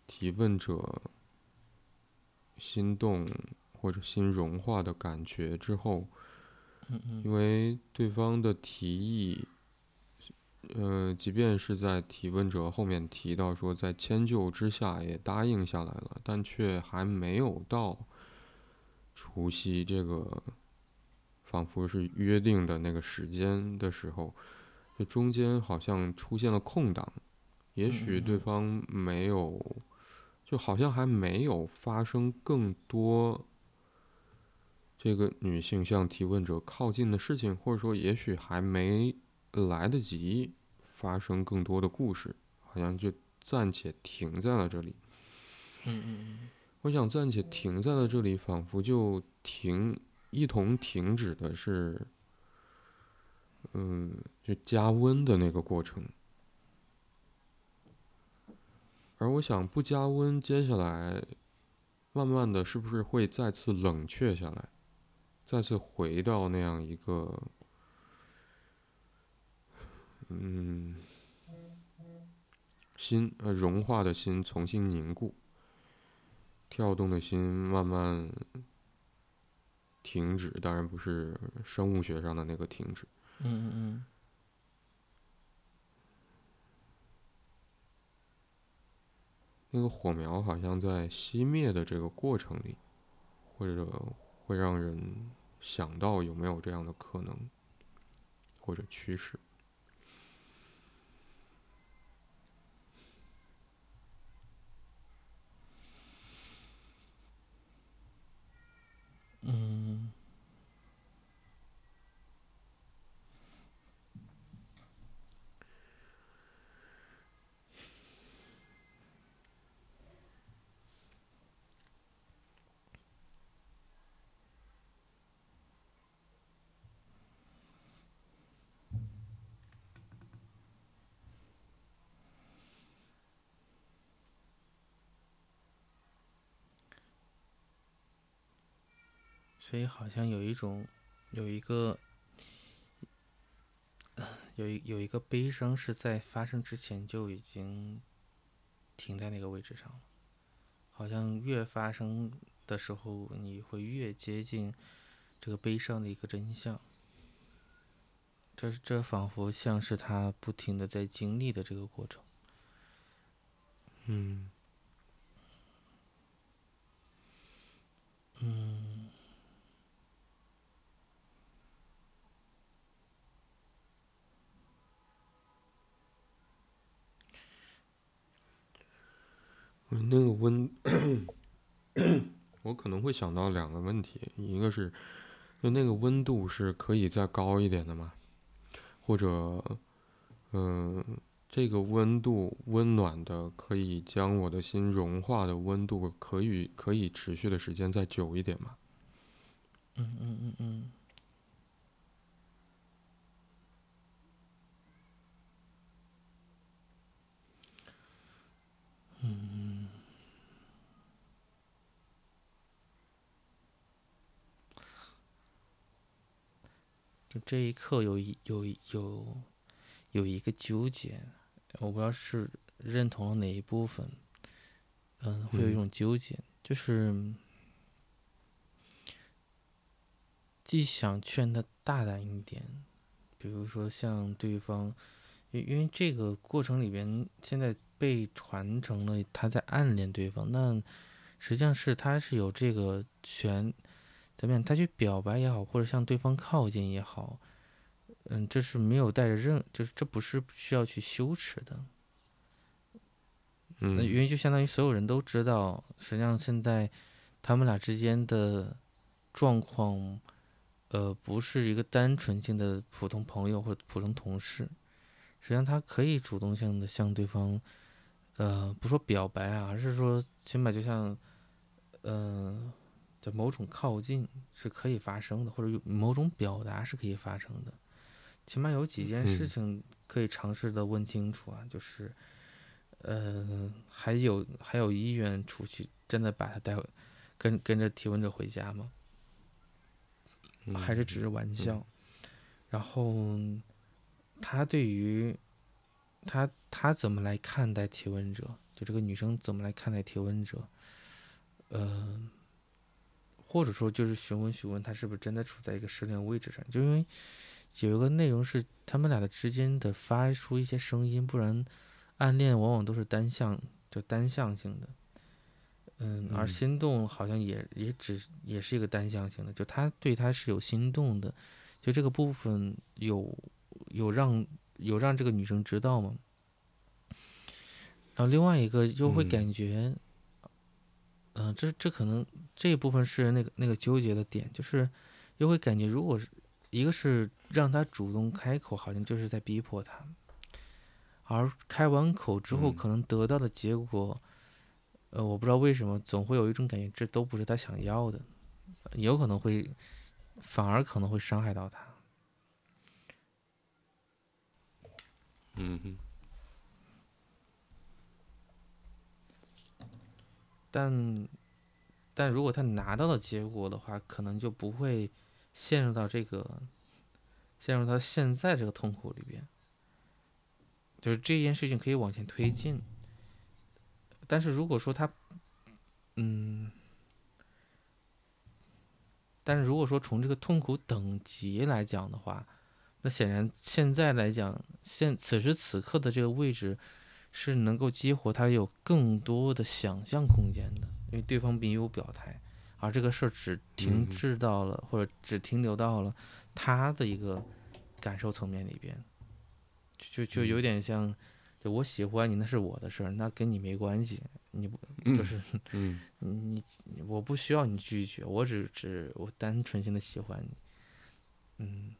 提问者心动或者心融化的感觉之后，因为对方的提议。呃，即便是在提问者后面提到说，在迁就之下也答应下来了，但却还没有到除夕这个仿佛是约定的那个时间的时候，这中间好像出现了空档，也许对方没有，就好像还没有发生更多这个女性向提问者靠近的事情，或者说，也许还没。来得及发生更多的故事，好像就暂且停在了这里。嗯嗯嗯。我想暂且停在了这里，仿佛就停，一同停止的是，嗯，就加温的那个过程。而我想不加温，接下来慢慢的是不是会再次冷却下来，再次回到那样一个。嗯，心呃融化的心重新凝固，跳动的心慢慢停止。当然不是生物学上的那个停止。嗯嗯嗯。那个火苗好像在熄灭的这个过程里，或者会让人想到有没有这样的可能，或者趋势。嗯，所以好像有一种，有一个，有一有一个悲伤是在发生之前就已经停在那个位置上了。好像越发生的时候，你会越接近这个悲伤的一个真相。这这仿佛像是他不停的在经历的这个过程。嗯。嗯。那个温，[COUGHS] 我可能会想到两个问题，一个是，就那个温度是可以再高一点的吗？或者，嗯，这个温度温暖的可以将我的心融化的温度，可以可以持续的时间再久一点吗？嗯嗯嗯嗯。嗯，就这一刻有一有有有一个纠结，我不知道是认同了哪一部分，嗯，会有一种纠结，就是既想劝他大胆一点，比如说像对方，因因为这个过程里边现在。被传成了，他在暗恋对方，那实际上是他是有这个权，怎么样？他去表白也好，或者向对方靠近也好，嗯，这是没有带着任，就是这不是需要去羞耻的，嗯，因为就相当于所有人都知道，实际上现在他们俩之间的状况，呃，不是一个单纯性的普通朋友或者普通同事，实际上他可以主动性的向对方。呃，不说表白啊，而是说，起码就像，嗯，就某种靠近是可以发生的，或者有某种表达是可以发生的。起码有几件事情可以尝试的问清楚啊，就是，呃，还有还有意愿出去，真的把他带回，跟跟着提问者回家吗？嗯还是只是玩笑？然后他对于他他怎么来看待提问者？就这个女生怎么来看待提问者？呃，或者说就是询问询问他是不是真的处在一个失恋位置上？就因为有一个内容是他们俩的之间的发出一些声音，不然暗恋往往都是单向，就单向性的。嗯，而嗯心动好像也也只也是一个单向性的，就他对他是有心动的，就这个部分有有让有让这个女生知道吗？然后另外一个就会嗯感觉，嗯、这这可能这一部分是那个那个纠结的点，就是又会感觉，如果是一个是让他主动开口，好像就是在逼迫他，而开完口之后嗯可能得到的结果，呃，我不知道为什么总会有一种感觉，这都不是他想要的，有可能会反而可能会伤害到他。嗯哼，但但如果他拿到的结果的话，可能就不会陷入到这个陷入到现在这个痛苦里边。就是这件事情可以往前推进，但是如果说他，嗯，但是如果说从这个痛苦等级来讲的话，那显然现在来讲，现此时此刻的这个位置是能够激活他有更多的想象空间的，因为对方没有表态，而这个事儿只停嗯滞到了、或者只停留到了他的一个感受层面里边，就就就有点像，就我喜欢你那是我的事儿，那跟你没关系，你不嗯就是 [LAUGHS] 嗯。你你我不需要你拒绝，我只只我单纯性的喜欢你，嗯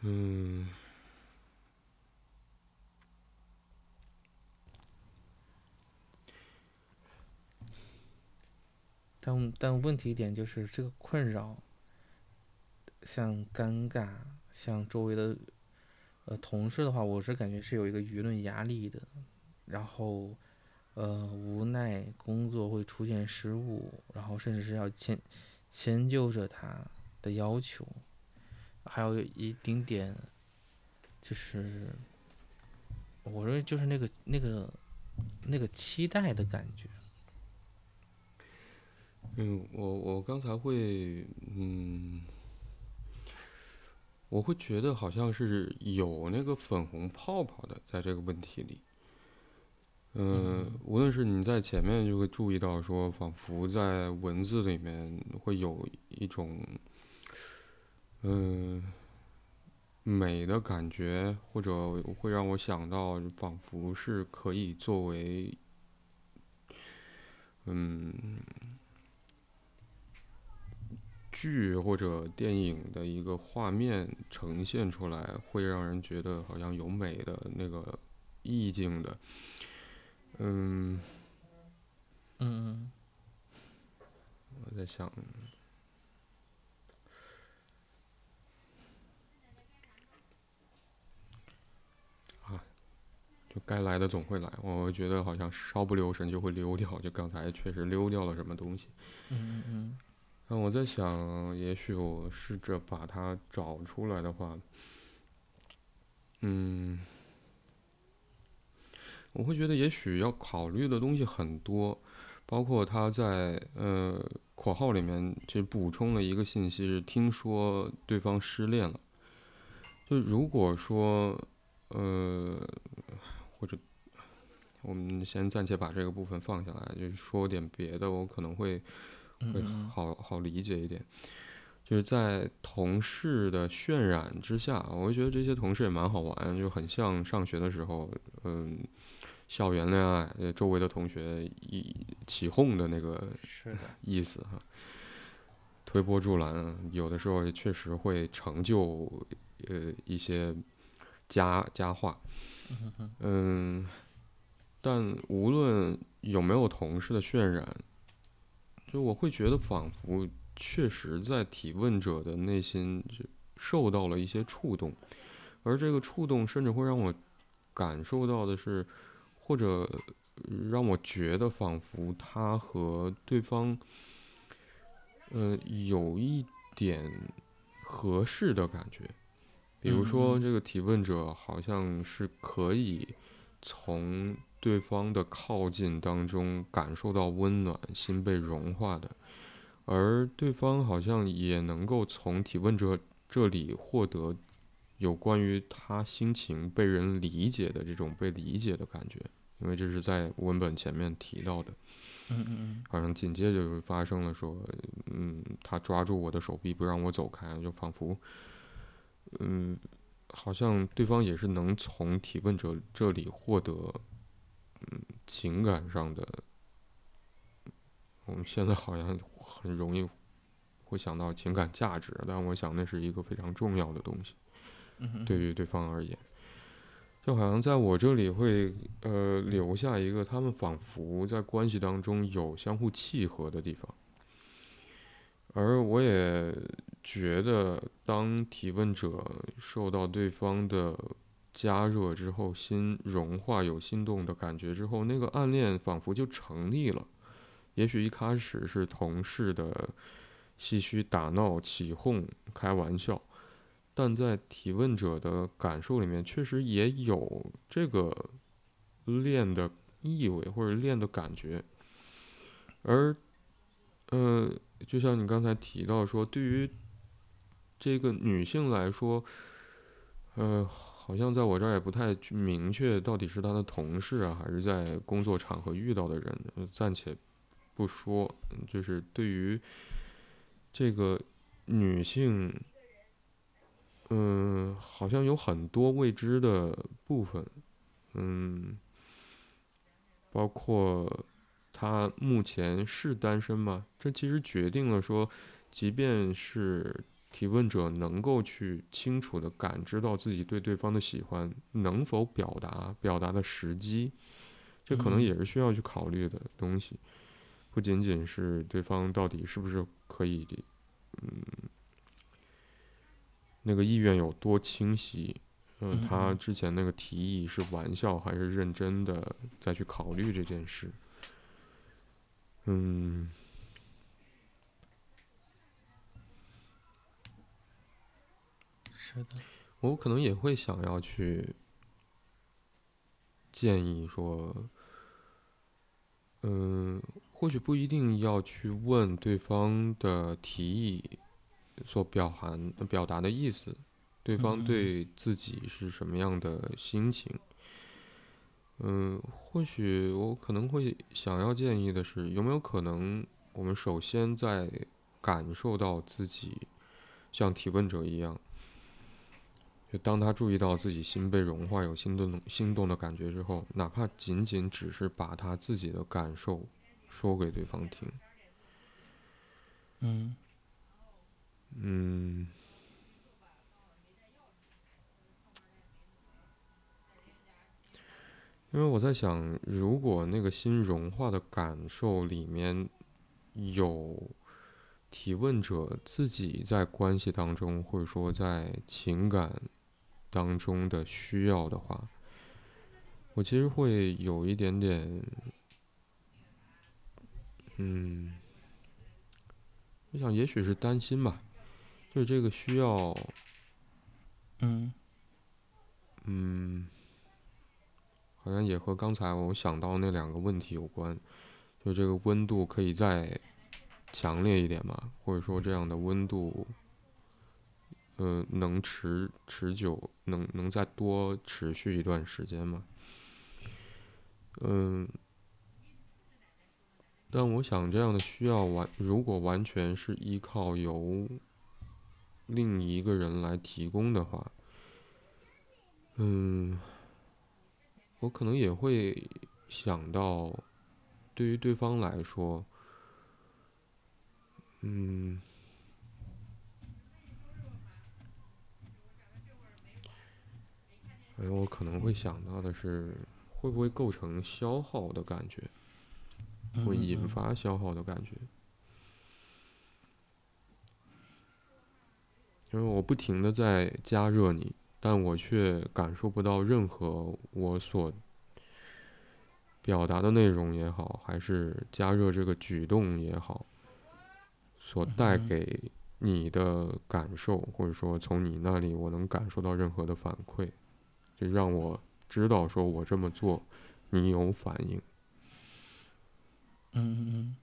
嗯。但但问题点就是这个困扰，像尴尬，像周围的呃同事的话，我是感觉是有一个舆论压力的，然后呃无奈工作会出现失误，然后甚至是要迁迁就着他的要求，还有一丁点就是我认为就是那个那个那个期待的感觉。嗯，我我刚才会嗯，我会觉得好像是有那个粉红泡泡的在这个问题里。嗯、嗯无论是你在前面就会注意到说，仿佛在文字里面会有一种嗯、美的感觉，或者会让我想到，仿佛是可以作为嗯剧或者电影的一个画面呈现出来，会让人觉得好像有美的那个意境的。嗯，嗯我在想，啊，就该来的总会来。我觉得好像稍不留神就会溜掉，[LAUGHS] 就刚才确实溜掉了什么东西。嗯嗯那我在想，也许我试着把它找出来的话，嗯，我会觉得也许要考虑的东西很多，包括他在呃括号里面就补充了一个信息是听说对方失恋了，就如果说呃或者我们先暂且把这个部分放下来，就是说点别的，我可能会。会好好理解一点。就是在同事的渲染之下，我会觉得这些同事也蛮好玩，就很像上学的时候，嗯，校园恋爱，呃，周围的同学一起哄的那个是的，意思哈。推波助澜，有的时候也确实会成就呃一些佳佳话。嗯，但无论有没有同事的渲染，就我会觉得仿佛确实在提问者的内心就受到了一些触动，而这个触动甚至会让我感受到的是，或者让我觉得仿佛他和对方，呃，有一点合适的感觉。比如说，这个提问者好像是可以从对方的靠近当中感受到温暖，心被融化的，而对方好像也能够从提问者这里获得有关于他心情被人理解的这种被理解的感觉，因为这是在文本前面提到的。嗯嗯好像紧接着就发生了，说，嗯，他抓住我的手臂不让我走开，就仿佛。嗯，好像对方也是能从提问者这里获得，嗯，情感上的。我们现在好像很容易会想到情感价值，但我想那是一个非常重要的东西，对于对方而言，就好像在我这里会呃留下一个他们仿佛在关系当中有相互契合的地方，而我也。觉得当提问者受到对方的加热之后，心融化，有心动的感觉之后，那个暗恋仿佛就成立了。也许一开始是同事的唏嘘打闹、起哄、开玩笑，但在提问者的感受里面，确实也有这个恋的意味或者恋的感觉。而，呃，就像你刚才提到说，对于这个女性来说，呃，好像在我这儿也不太明确，到底是她的同事啊，还是在工作场合遇到的人，暂且不说。就是对于这个女性，嗯，好像有很多未知的部分，嗯，包括她目前是单身吗？这其实决定了说，即便是。提问者能够去清楚的感知到自己对对方的喜欢，能否表达，表达的时机，这可能也是需要去考虑的东西，不仅仅是对方到底是不是可以，嗯，那个意愿有多清晰，嗯，他之前那个提议是玩笑还是认真的再去考虑这件事，嗯。是的，我可能也会想要去建议说，嗯，或许不一定要去问对方的提议所表含表达的意思，对方对自己是什么样的心情。嗯，或许我可能会想要建议的是，有没有可能我们首先在感受到自己像提问者一样。就当他注意到自己心被融化、有心动、心动的感觉之后，哪怕仅仅只是把他自己的感受说给对方听，嗯，嗯，因为我在想，如果那个心融化的感受里面有提问者自己在关系当中，或者说在情感。当中的需要的话，我其实会有一点点，嗯，我想也许是担心吧，就是这个需要，嗯，嗯，好像也和刚才我想到那两个问题有关，就这个温度可以再强烈一点嘛，或者说这样的温度。呃，能持持久，能能再多持续一段时间吗？嗯，但我想这样的需要完，如果完全是依靠由另一个人来提供的话，嗯，我可能也会想到，对于对方来说，嗯。哎，我可能会想到的是，会不会构成消耗的感觉，会引发消耗的感觉？因为我不停的在加热你，但我却感受不到任何我所表达的内容也好，还是加热这个举动也好，所带嗯给你的感受，或者说从你那里我能感受到任何的反馈，就让我知道说我这么做，你有反应。嗯嗯嗯，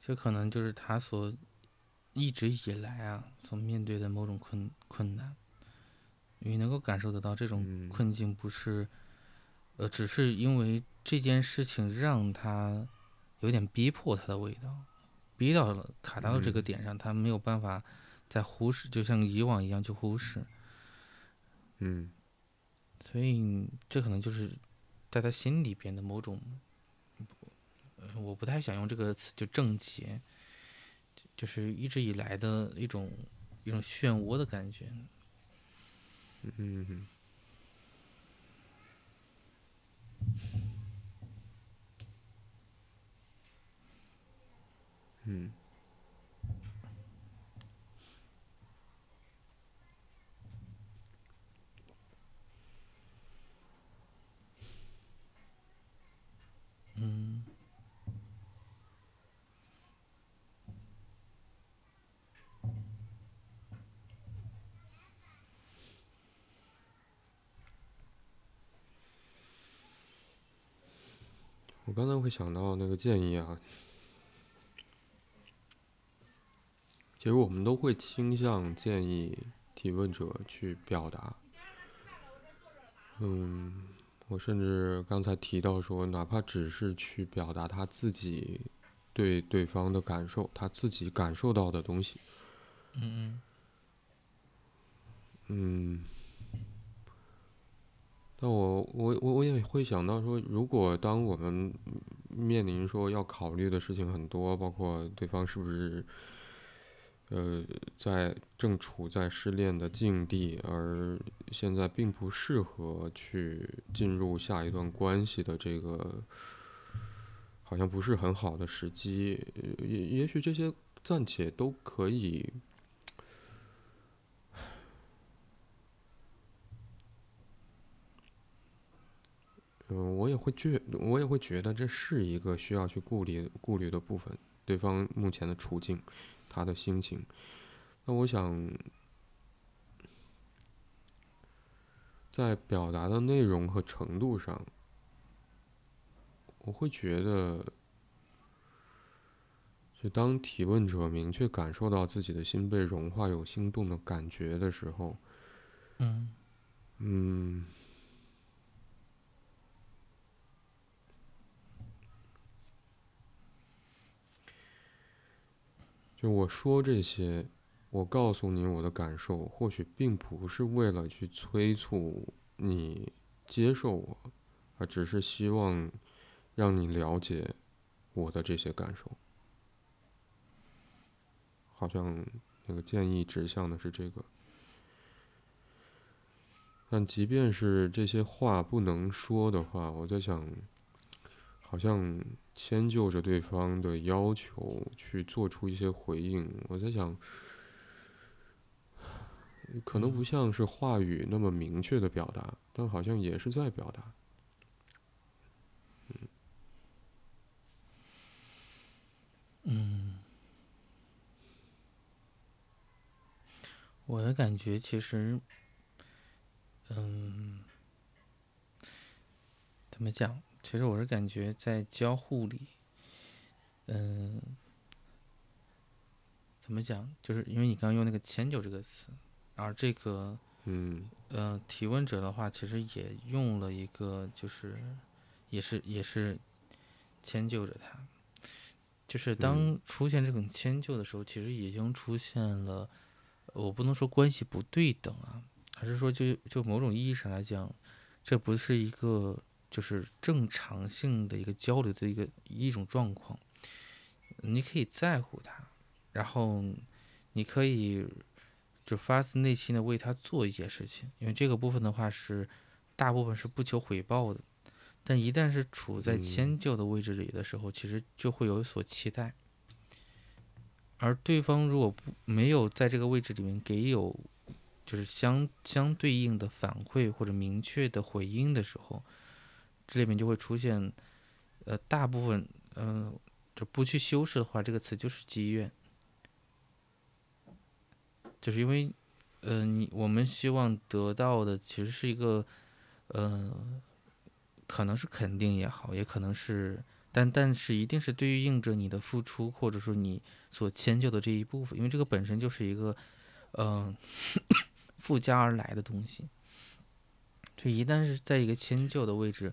这可能就是他所一直以来啊所面对的某种困困难。你能够感受得到这种嗯困境不是，呃，只是因为这件事情让他有点逼迫他的味道，逼到了卡到了这个嗯点上，他没有办法再忽视，就像以往一样去忽视。嗯所以这可能就是在他心里边的某种，呃，我不太想用这个词，就症结，就就是一直以来的一种一种漩涡的感觉。嗯嗯。嗯刚才会想到那个建议啊，其实我们都会倾向建议提问者去表达。嗯，我甚至刚才提到说，哪怕只是去表达他自己对对方的感受，他自己感受到的东西。嗯嗯，但我我我我也会想到说，如果当我们面临说要考虑的事情很多，包括对方是不是呃在正处在失恋的境地，而现在并不适合去进入下一段关系的这个，好像不是很好的时机，也也许这些暂且都可以。嗯，我也会觉，我也会觉得这是一个需要去顾虑顾虑的部分，对方目前的处境，他的心情。那我想，在表达的内容和程度上，我会觉得，就当提问者明确感受到自己的心被融化、有心动的感觉的时候，嗯嗯。就我说这些，我告诉你我的感受，或许并不是为了去催促你接受我，而只是希望让你了解我的这些感受。好像那个建议指向的是这个。但即便是这些话不能说的话，我在想，好像迁就着对方的要求去做出一些回应。我在想，可能不像是话语那么明确的表达，但好像也是在表达。嗯，我的感觉其实，嗯，怎么讲？其实我是感觉在交互里，嗯，怎么讲？就是因为你刚刚用那个“迁就”这个词，而这个嗯呃提问者的话，其实也用了一个，就是也是也是迁就着他。就是当嗯出现这种迁就的时候，其实已经出现了，我不能说关系不对等啊，还是说就就某种意义上来讲，这不是一个就是正常性的一个交流的一个一种状况。你可以在乎他，然后你可以就发自内心的为他做一些事情，因为这个部分的话是大部分是不求回报的。但一旦是处在嗯迁就的位置里的时候，其实就会有所期待，而对方如果不没有在这个位置里面给有就是相相对应的反馈或者明确的回应的时候，这里面就会出现，呃，大部分，嗯、就不去修饰的话，这个词就是积怨，就是因为，呃，你我们希望得到的其实是一个，呃，可能是肯定也好，也可能是，但但是一定是对应着你的付出，或者说你所迁就的这一部分，因为这个本身就是一个，嗯、[COUGHS] 附加而来的东西。就一旦是在一个迁就的位置，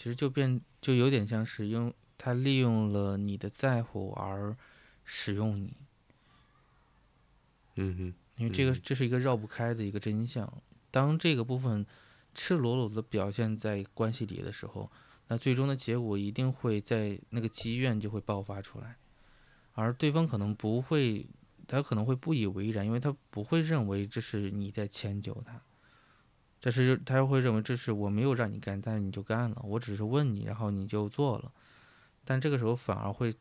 其实就变就有点像是用他利用了你的在乎而使用你，嗯哼，因为这个嗯这是一个绕不开的一个真相。当这个部分赤裸裸的表现在关系里的时候，那最终的结果一定会在那个积怨就会爆发出来，而对方可能不会，他可能会不以为然，因为他不会认为这是你在迁就他，这是他又会认为这是我没有让你干，但是你就干了，我只是问你，然后你就做了，但这个时候反而会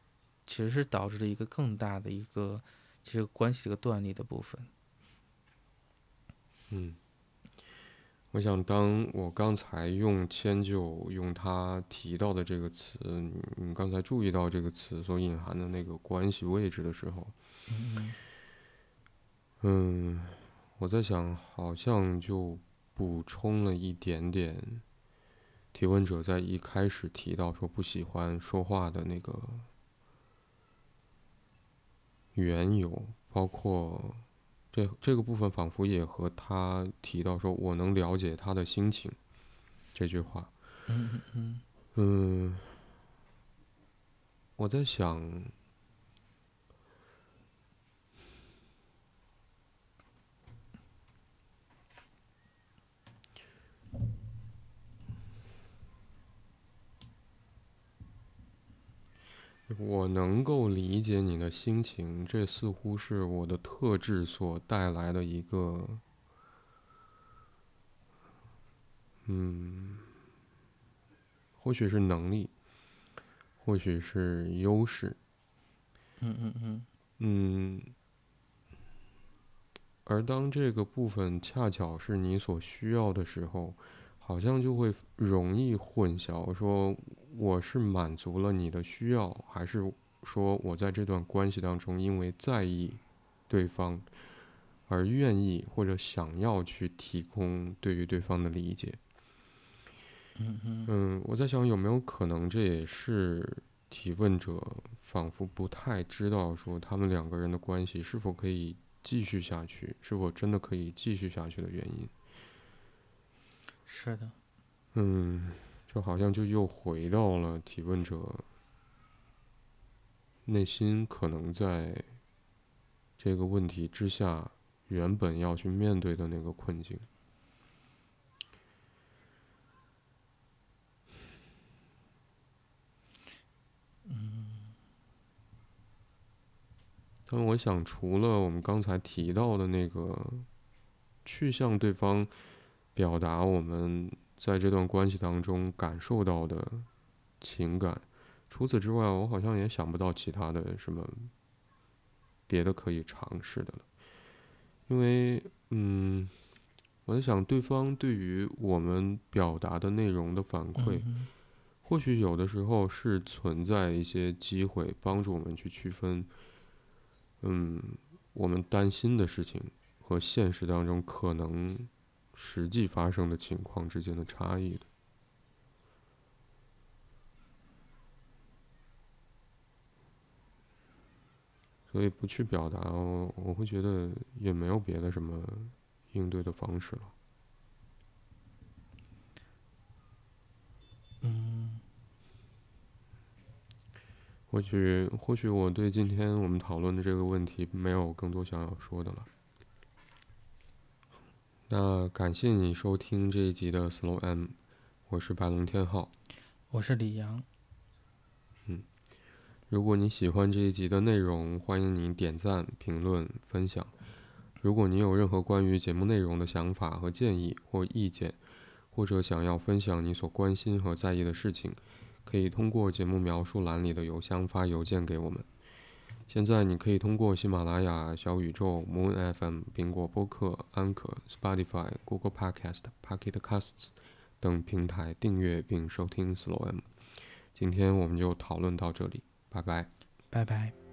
其实是导致了一个更大的一个其实关系这个断裂的部分。嗯，我想，当我刚才用迁就，用他提到的这个词，你你刚才注意到这个词所隐含的那个关系位置的时候，嗯嗯，我在想，好像就补充了一点点提问者在一开始提到说不喜欢说话的那个缘由，包括这这个部分，仿佛也和他提到说我能了解他的心情这句话，嗯嗯嗯嗯，我在想。我能够理解你的心情，这似乎是我的特质所带来的一个，嗯，或许是能力，或许是优势，嗯嗯嗯。嗯，而当这个部分恰巧是你所需要的时候，好像就会容易混淆，说我是满足了你的需要，还是说我在这段关系当中因为在意对方而愿意或者想要去提供对于对方的理解。嗯我在想有没有可能这也是提问者仿佛不太知道说他们两个人的关系是否可以继续下去，是否真的可以继续下去的原因。是的，嗯，就好像就又回到了提问者内心可能在这个问题之下原本要去面对的那个困境。但我想，除了我们刚才提到的那个去向对方表达我们在这段关系当中感受到的情感，除此之外，我好像也想不到其他的什么别的可以尝试的了。因为，嗯，我在想，对方对于我们表达的内容的反馈，嗯或许有的时候是存在一些机会帮助我们去区分，嗯，我们担心的事情和现实当中可能实际发生的情况之间的差异的。所以不去表达，我我会觉得也没有别的什么应对的方式了。嗯或许，或许我对今天我们讨论的这个问题没有更多想要说的了。那感谢你收听这一集的 Slow M，我是白龙天浩。我是李阳，嗯如果你喜欢这一集的内容，欢迎你点赞、评论、分享。如果你有任何关于节目内容的想法和建议或意见，或者想要分享你所关心和在意的事情，可以通过节目描述栏里的邮箱发邮件给我们。现在你可以通过喜马拉雅、小宇宙、Moon FM、苹果播客、安可、Spotify、Google Podcast、Pocket Casts 等平台订阅并收听 Slow M。今天我们就讨论到这里，拜拜。拜拜。